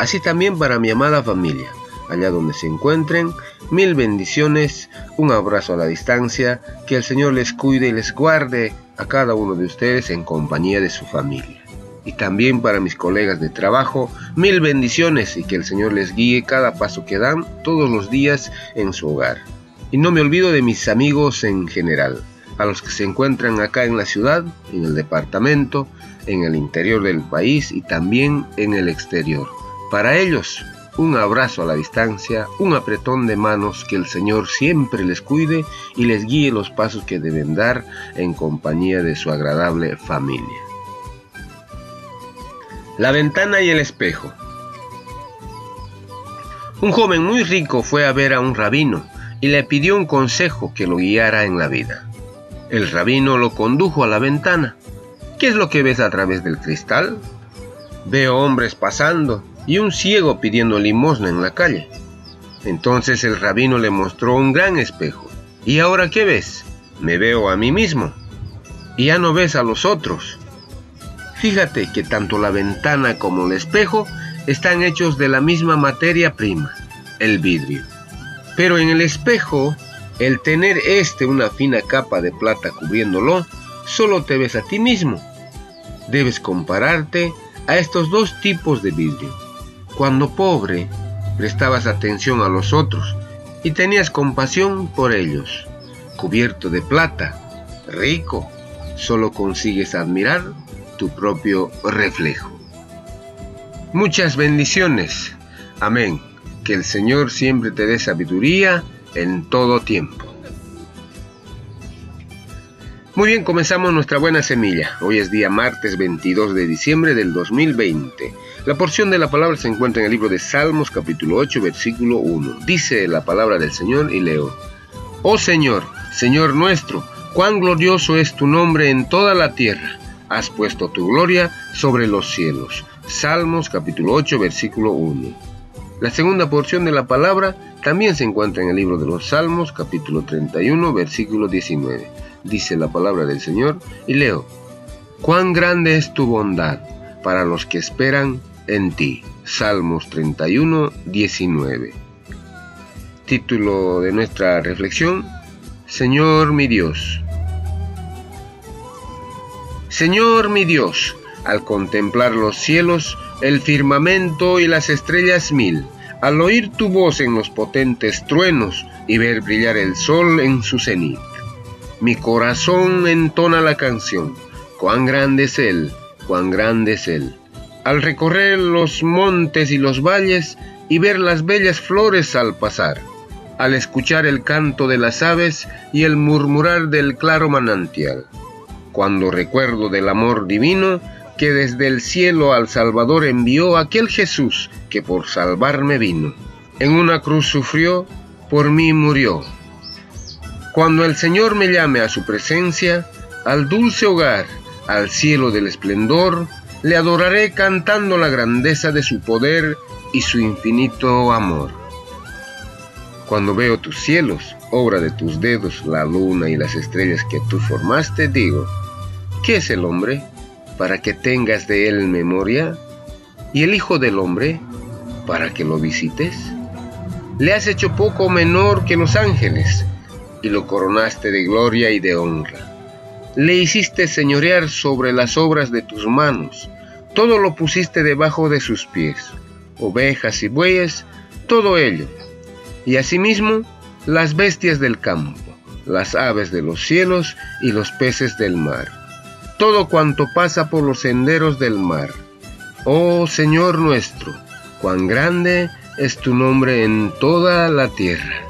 así también para mi amada familia, allá donde se encuentren, mil bendiciones, un abrazo a la distancia, que el Señor les cuide y les guarde a cada uno de ustedes en compañía de su familia. Y también para mis colegas de trabajo, mil bendiciones y que el Señor les guíe cada paso que dan todos los días en su hogar. Y no me olvido de mis amigos en general, a los que se encuentran acá en la ciudad, en el departamento, en el interior del país y también en el exterior. Para ellos, un abrazo a la distancia, un apretón de manos, que el Señor siempre les cuide y les guíe los pasos que deben dar en compañía de su agradable familia. La ventana y el espejo. Un joven muy rico fue a ver a un rabino y le pidió un consejo que lo guiara en la vida. El rabino lo condujo a la ventana. ¿Qué es lo que ves a través del cristal? Veo hombres pasando y un ciego pidiendo limosna en la calle. Entonces el rabino le mostró un gran espejo. ¿Y ahora qué ves? Me veo a mí mismo. Y ya no ves a los otros. Fíjate que tanto la ventana como el espejo están hechos de la misma materia prima, el vidrio. Pero en el espejo, el tener este una fina capa de plata cubriéndolo, solo te ves a ti mismo. Debes compararte a estos dos tipos de vidrio cuando pobre, prestabas atención a los otros y tenías compasión por ellos. Cubierto de plata, rico, solo consigues admirar tu propio reflejo. Muchas bendiciones. Amén. Que el Señor siempre te dé sabiduría en todo tiempo. Muy bien, comenzamos nuestra buena semilla. Hoy es día martes 22 de diciembre del 2020. La porción de la palabra se encuentra en el libro de Salmos capítulo 8 versículo 1. Dice la palabra del Señor y leo. Oh Señor, Señor nuestro, cuán glorioso es tu nombre en toda la tierra. Has puesto tu gloria sobre los cielos. Salmos capítulo 8 versículo 1. La segunda porción de la palabra también se encuentra en el libro de los Salmos capítulo 31 versículo 19 dice la palabra del Señor, y leo, cuán grande es tu bondad para los que esperan en ti. Salmos 31, 19. Título de nuestra reflexión, Señor mi Dios. Señor mi Dios, al contemplar los cielos, el firmamento y las estrellas mil, al oír tu voz en los potentes truenos y ver brillar el sol en su cenit mi corazón entona la canción. Cuán grande es Él, cuán grande es Él. Al recorrer los montes y los valles y ver las bellas flores al pasar, al escuchar el canto de las aves y el murmurar del claro manantial. Cuando recuerdo del amor divino que desde el cielo al Salvador envió aquel Jesús que por salvarme vino. En una cruz sufrió, por mí murió cuando el Señor me llame a su presencia, al dulce hogar, al cielo del esplendor, le adoraré cantando la grandeza de su poder y su infinito amor. Cuando veo tus cielos, obra de tus dedos, la luna y las estrellas que tú formaste, digo, ¿qué es el hombre para que tengas de él memoria? ¿Y el Hijo del Hombre para que lo visites? Le has hecho poco menor que los ángeles, y lo coronaste de gloria y de honra. Le hiciste señorear sobre las obras de tus manos, todo lo pusiste debajo de sus pies, ovejas y bueyes, todo ello, y asimismo las bestias del campo, las aves de los cielos y los peces del mar, todo cuanto pasa por los senderos del mar. Oh Señor nuestro, cuán grande es tu nombre en toda la tierra